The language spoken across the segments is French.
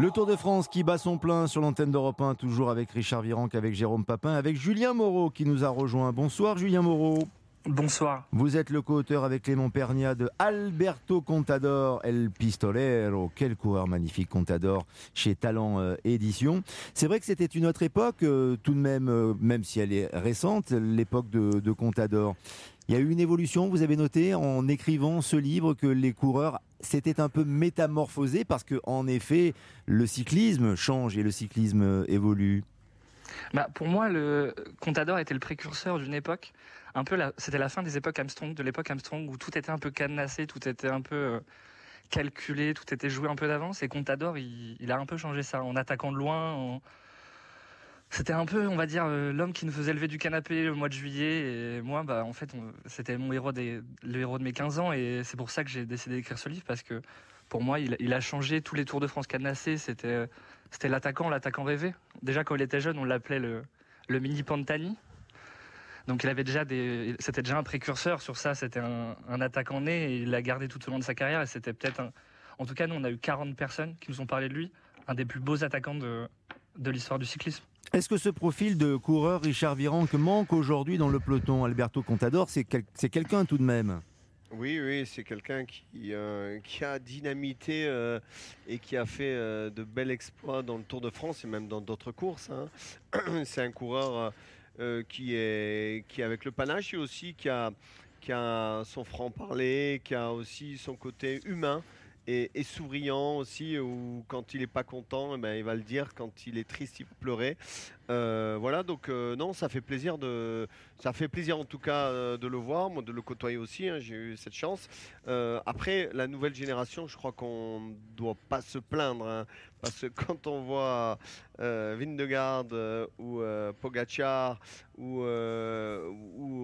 Le Tour de France qui bat son plein sur l'antenne d'Europe 1, toujours avec Richard Virenque, avec Jérôme Papin, avec Julien Moreau qui nous a rejoint. Bonsoir Julien Moreau. Bonsoir. Vous êtes le co-auteur avec Clément Pernia de Alberto Contador, El Pistolero. Quel coureur magnifique Contador chez Talent euh, Édition. C'est vrai que c'était une autre époque, euh, tout de même, euh, même si elle est récente, l'époque de, Contador. Il y a eu une évolution, vous avez noté en écrivant ce livre que les coureurs s'étaient un peu métamorphosés parce que en effet le cyclisme change et le cyclisme évolue. Bah, pour moi, le Contador était le précurseur d'une époque. C'était la fin des époques Armstrong, de l'époque Armstrong où tout était un peu cadenassé, tout était un peu euh, calculé, tout était joué un peu d'avance. Et Contador, il, a un peu changé ça en attaquant de loin, c'était un peu, on va dire, euh, l'homme qui nous faisait lever du canapé le mois de juillet. Et moi, bah, en fait, c'était mon héros des, le héros de mes 15 ans. Et c'est pour ça que j'ai décidé d'écrire ce livre parce que pour moi, il, a changé tous les Tours de France cadenassés. C'était, c'était l'attaquant, l'attaquant rêvé. Déjà, quand il était jeune, on l'appelait le, le mini Pantani. Donc, il avait déjà des, c'était déjà un précurseur sur ça. C'était un, un attaquant né et il l'a gardé tout au long de sa carrière. Et c'était peut-être en tout cas, nous, on a eu 40 personnes qui nous ont parlé de lui. Un des plus beaux attaquants de, de l'histoire du cyclisme. Est-ce que ce profil de coureur Richard Virenque manque aujourd'hui dans le peloton? Alberto Contador, c'est quel, quelqu'un tout de même oui, oui, c'est quelqu'un qui, euh, a dynamité euh, et qui a fait euh, de bels exploits dans le Tour de France et même dans d'autres courses. Hein. C'est un coureur qui, est, avec le panache et aussi qui a son franc-parler, qui a aussi son côté humain et, souriant aussi, ou quand il n'est pas content, eh ben, il va le dire, quand il est triste, il va pleurer. Euh, voilà, donc euh, non, ça fait plaisir de, ça fait plaisir en tout cas euh, de le voir, moi de le côtoyer aussi. Hein, J'ai eu cette chance. Euh, après, la nouvelle génération, je crois qu'on doit pas se plaindre, hein, parce que quand on voit euh, Vindegaard euh, ou Pogacar ou, ou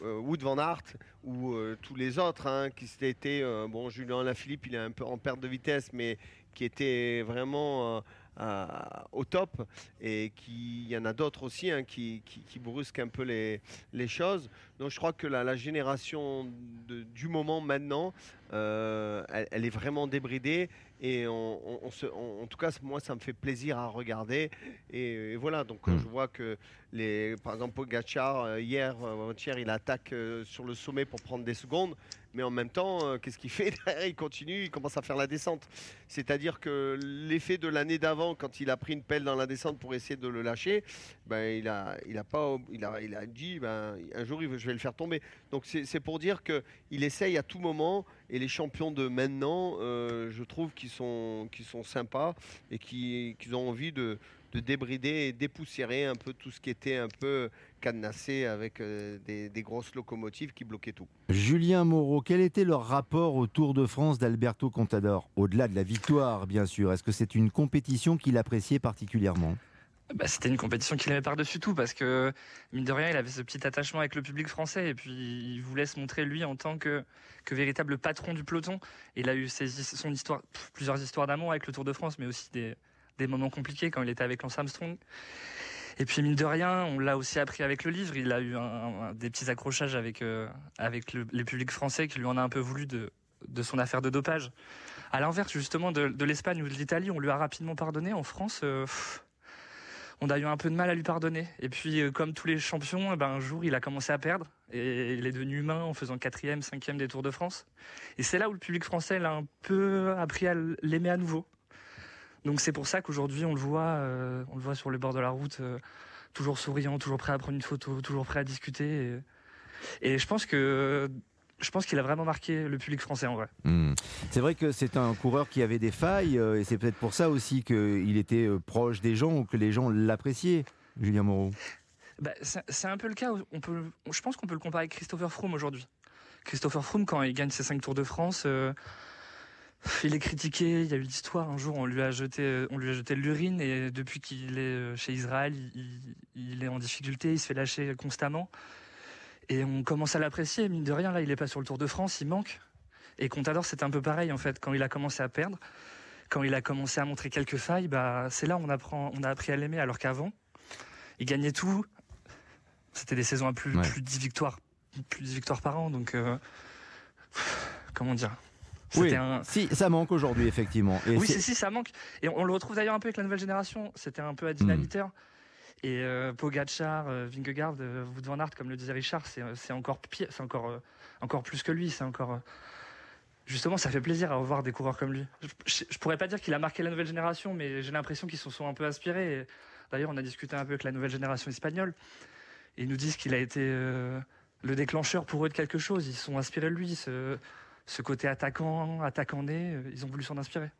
Wood van Aert ou tous les autres hein, qui s'étaient, bon, Julien Lafilippe, il est un peu en perte de vitesse, mais qui était vraiment euh, au top et qu'il y en a d'autres aussi hein, qui, qui, brusquent un peu les, les, choses. Donc je crois que la, génération du moment maintenant, euh, elle, elle, est vraiment débridée et on, on, on se, en tout cas moi ça me fait plaisir à regarder et, et voilà donc mmh. je vois que les, par exemple Pogacar euh, hier, hier il attaque euh, sur le sommet pour prendre des secondes mais en même temps, euh, qu'est-ce qu'il fait Il continue, il commence à faire la descente. C'est-à-dire que l'effet de l'année d'avant, quand il a pris une pelle dans la descente pour essayer de le lâcher, ben, il, a, il, a pas, il, a, il a dit ben, un jour je vais le faire tomber. Donc c'est pour dire qu'il essaye à tout moment, et les champions de maintenant, euh, je trouve qu'ils sont, qu sont sympas et qu'ils qu ont envie de, de débrider et dépoussiérer un peu tout ce qui était un peu cadenassé avec euh, des, grosses locomotives qui bloquaient tout. Julien Moreau, quel était leur rapport au Tour de France d'Alberto Contador? Au-delà de la victoire, bien sûr, est-ce que c'est une compétition qu'il appréciait particulièrement? Bah, c'était une compétition qu'il aimait par-dessus tout parce que, mine de rien, il avait ce petit attachement avec le public français et puis il voulait se montrer lui en tant que, véritable patron du peloton. Il a eu son histoire, plusieurs histoires d'amour avec le Tour de France, mais aussi des, moments compliqués quand il était avec Lance Armstrong. Et puis mine de rien, on l'a aussi appris avec le livre. Il a eu des petits accrochages avec euh, avec le, les publics français qui lui en a un peu voulu de son affaire de dopage. À l'inverse justement de, l'Espagne ou de l'Italie, on lui a rapidement pardonné. En France. Euh, on a eu un peu de mal à lui pardonner. Et puis, euh, comme tous les champions, eh ben, un jour, il a commencé à perdre. Et il est devenu humain en faisant quatrième, cinquième des Tours de France. Et c'est là où le public français l'a un peu appris à l'aimer à nouveau. Donc c'est pour ça qu'aujourd'hui, on le voit, euh, sur le bord de la route, euh, toujours souriant, toujours prêt à prendre une photo, toujours prêt à discuter. Et je pense que je pense qu'il a vraiment marqué le public français en vrai. Mmh. C'est vrai que c'est un coureur qui avait des failles euh, et c'est peut-être pour ça aussi qu'il était euh, proche des gens ou que les gens l'appréciaient, Julien Moreau. Bah, c'est un peu le cas. On peut, je pense qu'on peut le comparer avec Christopher Froome aujourd'hui. Christopher Froome, quand il gagne ses 5 Tours de France, euh, il est critiqué. Il y a eu l'histoire. Un jour, on lui a jeté, on lui a jeté l'urine et depuis qu'il est chez Israël, il, il, est en difficulté. Il se fait lâcher constamment. Et on commence à l'apprécier, mine de rien, là, il est pas sur le Tour de France, il manque. Et Contador, c'est un peu pareil, en fait, quand il a commencé à perdre, quand il a commencé à montrer quelques failles, bah, c'est là on apprend, on a appris à l'aimer, alors qu'avant, il gagnait tout. C'était des saisons à plus, ouais. plus de 10 victoires, plus de 10 victoires par an, donc, euh, comment dire? Oui, si, ça manque aujourd'hui, effectivement. Et oui, si, ça manque. Et on, le retrouve d'ailleurs un peu avec la nouvelle génération. C'était un peu à dynamiteur. Et euh, Pogacar, euh, Vingegaard, euh, Wout van Aert, comme le disait Richard, c'est encore pire, c'est encore, euh, encore plus que lui. C'est encore justement, ça fait plaisir à revoir des coureurs comme lui. Je, ne pourrais pas dire qu'il a marqué la nouvelle génération, mais j'ai l'impression qu'ils se sont un peu inspirés. D'ailleurs, on a discuté un peu avec la nouvelle génération espagnole. Ils nous disent qu'il a été le déclencheur pour eux de quelque chose. Ils sont inspirés de lui. Ce, ce côté attaquant, attaquant né, ils ont voulu s'en inspirer.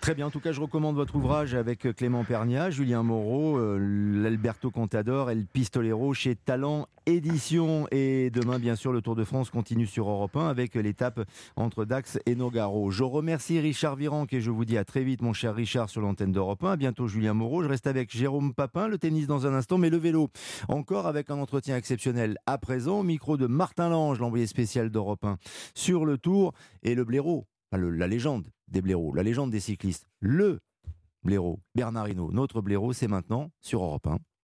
Très bien, en tout cas, je recommande votre ouvrage avec Clément Pernia, Julien Moreau, euh, l'Alberto Contador et le Pistolero chez Talent Édition. Et demain, bien sûr, le Tour de France continue sur Europe 1 avec l'étape entre Dax et Nogaro. Je remercie Richard Virenque et je vous dis à très vite, mon cher Richard, sur l'antenne d'Europe 1. À bientôt, Julien Moreau. Je reste avec Jérôme Papin, le tennis dans un instant, mais le vélo. Encore avec un entretien exceptionnel à présent, au micro de Martin Lange, l'envoyé spécial d'Europe 1, sur le Tour et le blaireau la légende des blaireaux, la légende des cyclistes, le blaireau, Bernard. Notre blaireau, c'est maintenant sur Europe 1.